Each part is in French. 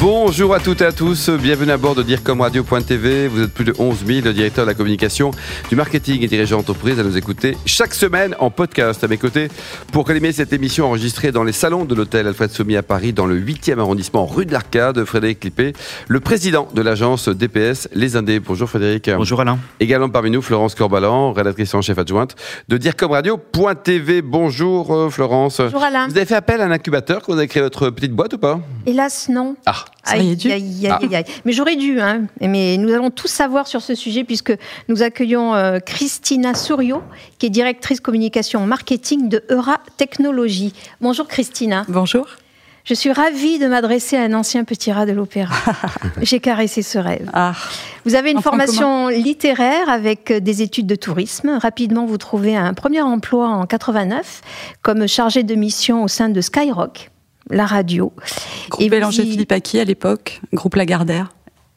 Bonjour à toutes et à tous, bienvenue à bord de DIRCOMRadio.tv. Vous êtes plus de 11 000 directeurs de la communication, du marketing et dirigeants d'entreprise à nous écouter chaque semaine en podcast. À mes côtés, pour animer cette émission enregistrée dans les salons de l'hôtel Alfred Sommi à Paris, dans le 8e arrondissement rue de l'Arcade, Frédéric Clippé, le président de l'agence DPS Les Indés. Bonjour Frédéric. Bonjour Alain. Également parmi nous, Florence Corbalan, rédactrice en chef adjointe de DIRCOMRadio.tv. Bonjour euh, Florence. Bonjour Alain. Vous avez fait appel à un incubateur quand vous avez créé votre petite boîte ou pas? Hélas, non. Ah. Aïe, aïe, aïe, aïe, aïe. Mais j'aurais dû, hein. Mais nous allons tout savoir sur ce sujet puisque nous accueillons euh, Christina Sourio, qui est directrice communication marketing de Eura Technologies. Bonjour Christina. Bonjour. Je suis ravie de m'adresser à un ancien petit rat de l'opéra. J'ai caressé ce rêve. Ah. Vous avez une formation littéraire avec des études de tourisme. Rapidement, vous trouvez un premier emploi en 89 comme chargé de mission au sein de Skyrock, la radio. Groupe Bélanger y- Philippe Aki à l'époque, groupe Lagardère.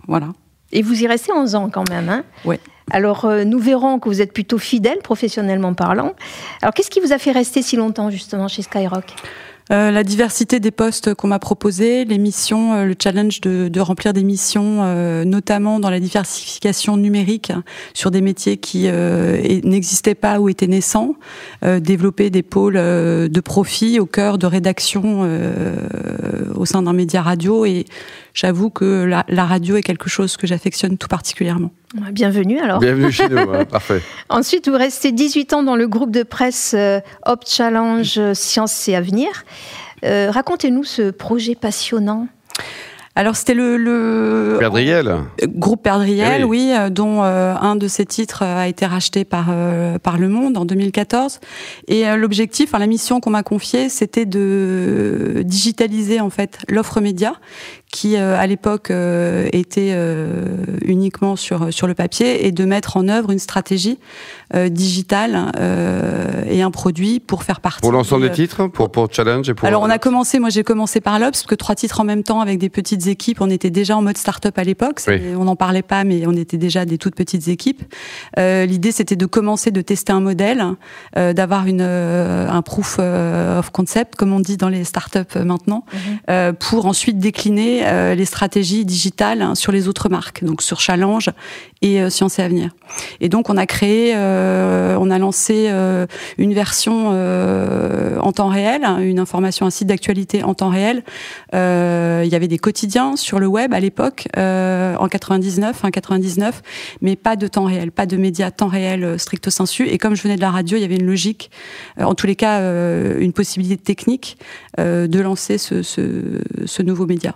Voilà. Et vous y restez 11 ans quand même. Hein Ouais. Alors, euh, nous verrons que vous êtes plutôt fidèle, professionnellement parlant. Alors, qu'est-ce qui vous a fait rester si longtemps, justement, chez Skyrock? Euh, la diversité des postes qu'on m'a proposés, les missions, euh, le challenge de, remplir des missions, euh, notamment dans la diversification numérique hein, sur des métiers qui n'existaient pas ou étaient naissants, développer des pôles de profit au cœur de rédaction au sein d'un média radio. Et j'avoue que la, la radio est quelque chose que j'affectionne tout particulièrement. Bienvenue, alors. Bienvenue chez nous, hein, parfait. Ensuite, vous restez 18 ans dans le groupe de presse euh, Hop Challenge euh, Sciences et Avenir. Euh, Racontez-nous ce projet passionnant. Alors c'était le, le Perdriel. groupe Perdriel, Eh oui, dont euh, un de ses titres a été racheté par euh, par Le Monde en 2014. Et euh, l'objectif, enfin, la mission qu'on m'a confiée, c'était de digitaliser en fait l'offre média qui euh, à l'époque euh, était euh, uniquement sur sur le papier et de mettre en œuvre une stratégie euh, digitale euh, et un produit pour faire partie. Pour l'ensemble euh, des titres, pour, pour Challenge et pour. alors on a commencé, moi j'ai commencé par l'Obs, parce que trois titres en même temps avec des petites équipes, on était déjà en mode start-up à l'époque, Oui. on n'en parlait pas mais on était déjà des toutes petites équipes. Euh, L'idée c'était de commencer de tester un modèle, euh, d'avoir une euh, un proof euh, of concept comme on dit dans les start-up euh, maintenant, euh, pour ensuite décliner euh, les stratégies digitales hein, sur les autres marques, donc sur Challenge et euh, Science et Avenir. Et donc on a créé, euh, on a lancé une version en temps réel, hein, une information, un site d'actualité en temps réel. Il y avait des quotidiens sur le web à l'époque, en 99, hein, 99, mais pas de temps réel, pas de médias temps réel stricto sensu. Et comme je venais de la radio, il y avait une logique, en tous les cas, une possibilité technique de lancer ce, ce, ce nouveau média.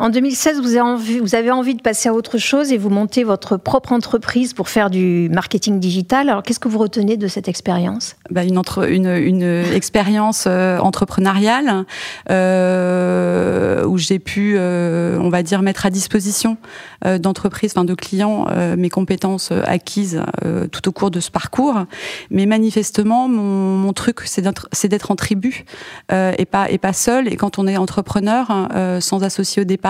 En 2016, vous avez, envie, de passer à autre chose et vous montez votre propre entreprise pour faire du marketing digital. Alors, qu'est-ce que vous retenez de cette expérience? Bah, une, expérience euh, entrepreneuriale euh, où j'ai pu, euh, on va dire, mettre à disposition d'entreprises, enfin de clients, mes compétences acquises tout au cours de ce parcours. Mais manifestement, mon, truc, c'est d'être en tribu et pas et pas seul. Et quand on est entrepreneur, sans associé au départ,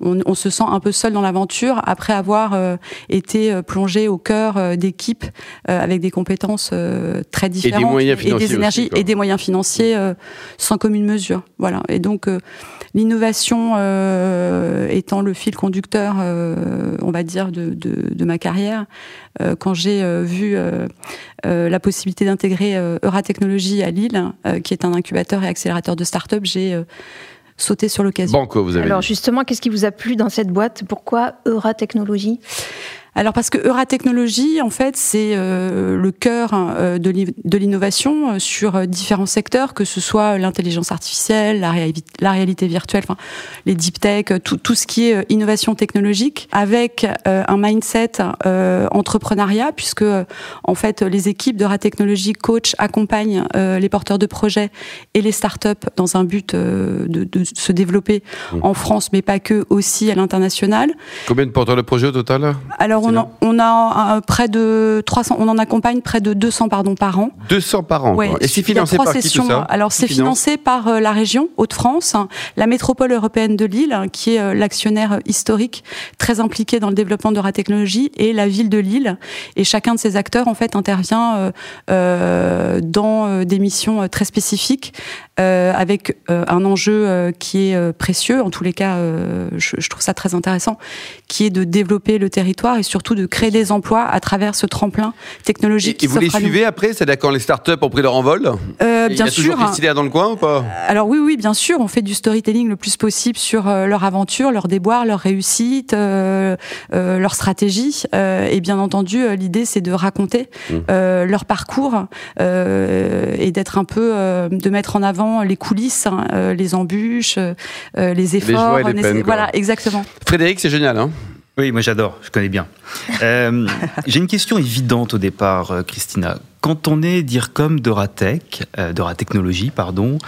on, on se sent un peu seul dans l'aventure après avoir euh, été euh, plongé au cœur euh, d'équipes euh, avec des compétences euh, très différentes moyens et des énergies aussi, quoi. et des moyens financiers sans commune mesure. Voilà. Et donc l'innovation étant le fil conducteur, on va dire, de, de, de ma carrière, quand j'ai vu la possibilité d'intégrer Euratechnologie à Lille, qui est un incubateur et accélérateur de start-up, j'ai sauté sur l'occasion. Banco, vous avez Alors, dit. justement, qu'est-ce qui vous a plu dans cette boîte? Pourquoi Eura Technologies? Alors parce que Euratechnologie, en fait, c'est euh, le cœur euh, de l'i- de l'innovation euh, sur différents secteurs, que ce soit l'intelligence artificielle, la, réali- la réalité virtuelle, enfin, les deep tech, tout, tout ce qui est innovation technologique, avec euh, un mindset entrepreneuriat, puisque en fait les équipes d'Euratechnologie coach accompagnent les porteurs de projets et les startups dans un but de, de se développer Mmh. en France, mais pas que, aussi à l'international. Combien de porteurs de projets au total? Alors on, a, on a près de 300, on en accompagne près de 200 pardon par an. 200 par an. Ouais, Et c'est financé par qui tout ça Alors c'est financé par euh, la région Hauts-de-France, la métropole européenne de Lille, hein, qui est euh, l'actionnaire historique très impliqué dans le développement de la technologie, et la ville de Lille. Et chacun de ces acteurs en fait intervient euh, dans des missions très spécifiques euh, avec euh, un enjeu euh, qui est précieux, en tous les cas, je, je, trouve ça très intéressant, qui est de développer le territoire et surtout de créer des emplois à travers ce tremplin technologique. Et, et vous les suivez après C'est-à-dire quand les startups ont pris leur envol euh, Bien y a sûr. Toujours Christina dans le coin ou pas? Alors oui, oui, bien sûr. On fait du storytelling le plus possible sur leur aventure, leur déboire, leur réussite, euh, leur stratégie. et bien entendu, l'idée c'est de raconter mmh. leur parcours et d'être un peu, de mettre en avant les coulisses, hein, euh, les embûches, euh, les efforts. Les les voilà, exactement. Frédéric, c'est génial, hein? Oui, moi j'adore, je connais bien. Euh, j'ai une question évidente au départ, Christina. Quand on est DIRCOM d'Euratech, euh, d'Euratechnologie, pardon,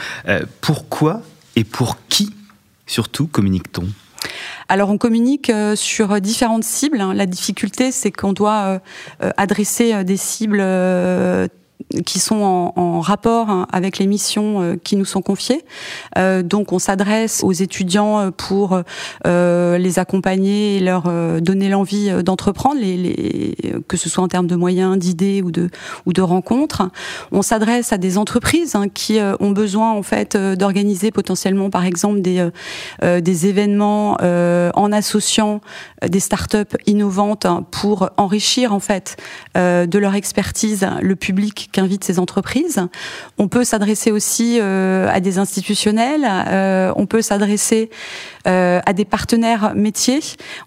pourquoi et pour qui surtout communique-t-on? Alors on communique sur différentes cibles. Hein. La difficulté, c'est qu'on doit adresser des cibles qui sont en, en, rapport hein, avec les missions euh, qui nous sont confiées. Euh, donc on s'adresse aux étudiants euh, pour euh, les accompagner et leur euh, donner l'envie d'entreprendre, les, les, que ce soit en termes de moyens, d'idées ou de, ou de rencontres. On s'adresse à des entreprises hein, qui ont besoin en fait d'organiser potentiellement par exemple des, des événements en associant des startups innovantes pour enrichir en fait de leur expertise le public qu'invitent ces entreprises. On peut s'adresser aussi euh, à des institutionnels, euh, on peut s'adresser à des partenaires métiers.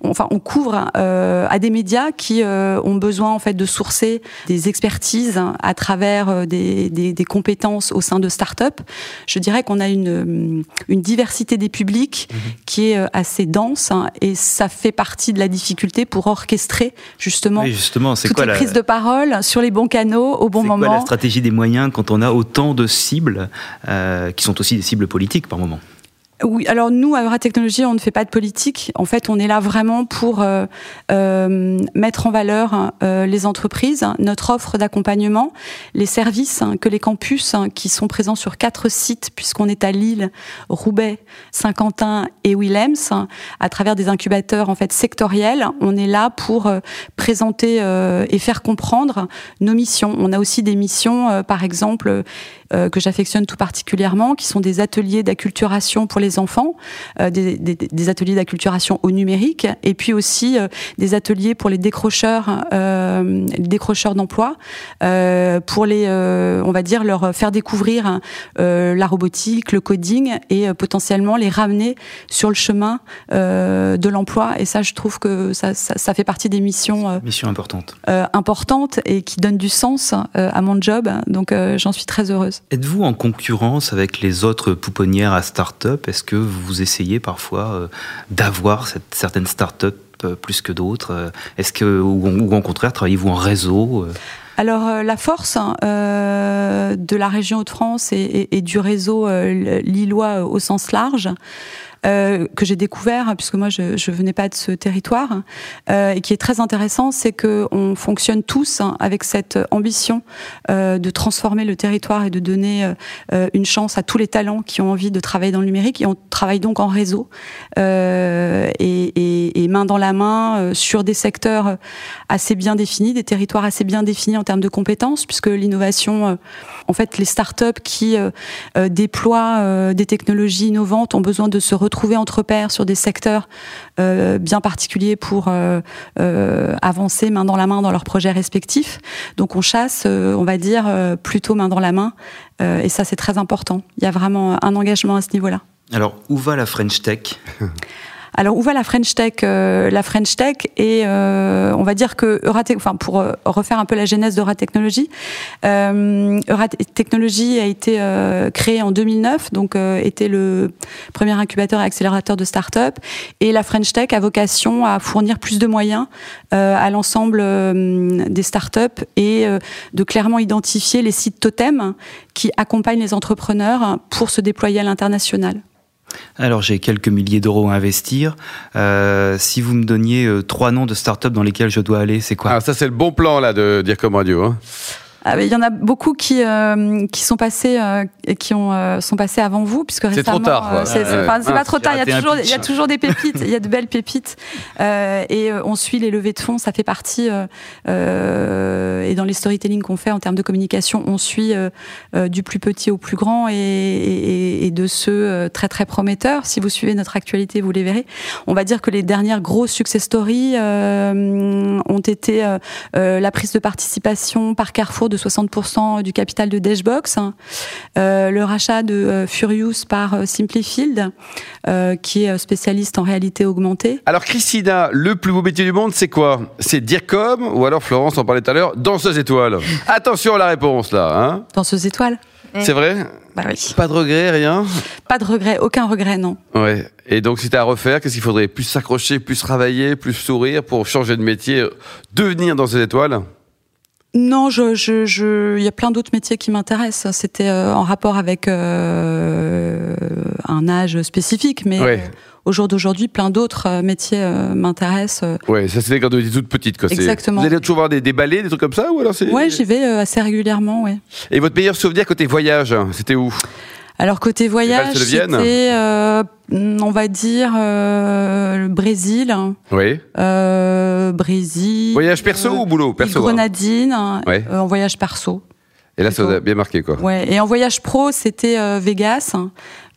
Enfin, on couvre à des médias qui ont besoin en fait de sourcer des expertises à travers des, des, des compétences au sein de start-up. Je dirais qu'on a une, une diversité des publics mmh. qui est assez dense hein, et ça fait partie de la difficulté pour orchestrer justement, oui, justement toutes quoi les la... prises de parole sur les bons canaux au bon moment stratégie des moyens quand on a autant de cibles euh, qui sont aussi des cibles politiques par moment? Alors nous, à Euratechnologie, on ne fait pas de politique. En fait, on est là vraiment pour euh, euh, mettre en valeur euh, les entreprises, notre offre d'accompagnement, les services que les campus qui sont présents sur quatre sites, puisqu'on est à Lille, Roubaix, Saint-Quentin et Willems, à travers des incubateurs en fait sectoriels. On est là pour présenter et faire comprendre nos missions. On a aussi des missions, par exemple, que j'affectionne tout particulièrement, qui sont des ateliers d'acculturation pour les enfants, euh, des, des, des, ateliers d'acculturation au numérique, et puis aussi euh, des ateliers pour les décrocheurs, euh, les décrocheurs d'emploi, pour les, on va dire, leur faire découvrir la robotique, le coding, et potentiellement les ramener sur le chemin de l'emploi. Et ça, je trouve que ça, ça, ça fait partie des missions, missions importantes, importantes et qui donnent du sens à mon job. Donc, j'en suis très heureuse. Êtes-vous en concurrence avec les autres pouponnières à start-up? Est-ce que vous essayez parfois euh, d'avoir certaines start-up euh, plus que d'autres euh, Est-ce que, ou, ou, au contraire, travaillez-vous en réseau alors la force euh, de la région Hauts-de-France et, et, du réseau lillois au sens large, euh, que j'ai découvert puisque moi je, je venais pas de ce territoire euh, et qui est très intéressant, c'est que on fonctionne tous hein, avec cette ambition euh, de transformer le territoire et de donner euh, une chance à tous les talents qui ont envie de travailler dans le numérique. Et on travaille donc en réseau euh, et, et, et, main dans la main euh, sur des secteurs assez bien définis, des territoires assez bien définis en termes de compétences puisque l'innovation, en fait les startups qui déploient des technologies innovantes ont besoin de se retrouver entre pairs sur des secteurs euh, bien particuliers pour euh, euh, avancer main dans la main dans leurs projets respectifs. Donc on chasse, euh, on va dire, euh, plutôt main dans la main. Euh, et ça, c'est très important. Il y a vraiment un engagement à ce niveau-là. Alors, où va la French Tech? Alors où va la French Tech euh, La French Tech et euh, on va dire que Euratech, enfin pour euh, refaire un peu la genèse euh, Euratechnologie a été créée en 2009, donc était le premier incubateur et accélérateur de start-up et la French Tech a vocation à fournir plus de moyens à l'ensemble des start-up et de clairement identifier les sites totems qui accompagnent les entrepreneurs pour se déployer à l'international. Alors j'ai quelques milliers d'euros à investir. Euh, si vous me donniez euh, trois noms de startups dans lesquels je dois aller, c'est quoi? Ah, ça c'est le bon plan là de dire comme radio. Hein. Ah, il y en a beaucoup qui euh, qui sont passés euh, qui ont euh, sont passés avant vous puisque C'est trop récemment tard, c'est c'est- Ouais. enfin, c'est Ah, pas trop tard il y a toujours pitch. il y a toujours des pépites il y a de belles pépites Euh, et euh, on suit les levées de fonds ça fait partie euh, euh, et dans les storytelling qu'on fait en termes de communication on suit euh, euh, du plus petit au plus grand et, de ceux euh, très très prometteurs. Si vous suivez notre actualité vous les verrez. On va dire que les dernières grosses success stories ont été la prise de participation par Carrefour de 60% du capital de Dashbox, hein, le rachat de Furious par Simplifield, qui est spécialiste en réalité augmentée. Alors Christina, le plus beau métier du monde, c'est quoi? C'est dire comme ou alors Florence en parlait tout à l'heure, danseuse étoile. Attention à la réponse là. Hein Dans ce étoiles c'est vrai Bah oui. Pas de regret, rien Pas de regret, aucun regret, non. Ouais. Et donc, si t'as à refaire, qu'est-ce qu'il faudrait? Plus s'accrocher, plus travailler, plus sourire pour changer de métier, devenir dans ces étoiles Non, je, je, je, il y a plein d'autres métiers qui m'intéressent. C'était euh, en rapport avec euh, un âge spécifique, mais Ouais. euh, au jour d'aujourd'hui, plein d'autres métiers m'intéressent. Ouais, ça c'était quand on était toute petite. Quoi. Exactement. Vous allez toujours voir des, des ballets, des trucs comme ça ou alors c'est... Ouais, j'y vais assez régulièrement, ouais. Et votre meilleur souvenir côté voyage, c'était où? Alors côté voyage, c'était, euh, on va dire, euh, le Brésil, Oui. euh, Brésil. Voyage perso ou boulot Perso. hein. Ouais. euh, en voyage perso. Et là, ça vous a bien marqué quoi. Ouais. Et en voyage pro, c'était Vegas,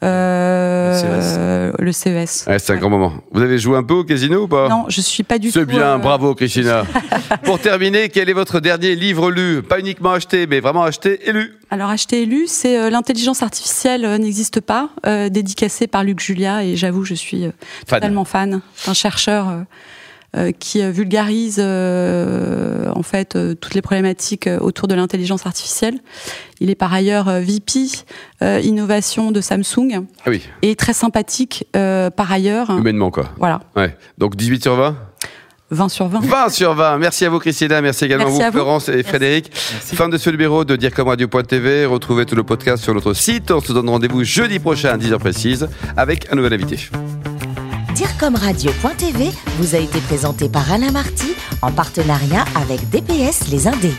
euh, le CES. Ouais, c'est un grand moment. Vous avez joué un peu au casino ou pas? Non, je suis pas du tout. C'est bien, euh, bravo Christina. Pour terminer, quel est votre dernier livre lu? Pas uniquement acheté, mais vraiment acheté et lu. Alors acheter et lu, c'est euh, l'intelligence artificielle n'existe pas, dédicacé par Luc Julia et j'avoue je suis Fan. totalement fan. C'est un chercheur qui euh, vulgarise euh, en fait euh, toutes les problématiques euh, autour de l'intelligence artificielle. Il est par ailleurs euh, VP euh, innovation de Samsung Ah oui, et très sympathique euh, par ailleurs. humainement quoi. Voilà, Ouais. Donc 18 sur 20 20 sur 20. 20 sur 20. Merci à vous Christina, merci également Merci à à vous. Florence et Frédéric. Fin de ce numéro de direcomradio.tv. Retrouvez tout le podcast sur notre site. On se donne rendez-vous jeudi prochain à 10h précise avec un nouvel invité. Direcomradio.tv vous a été présenté par Alain Marty en partenariat avec DPS Les Indés.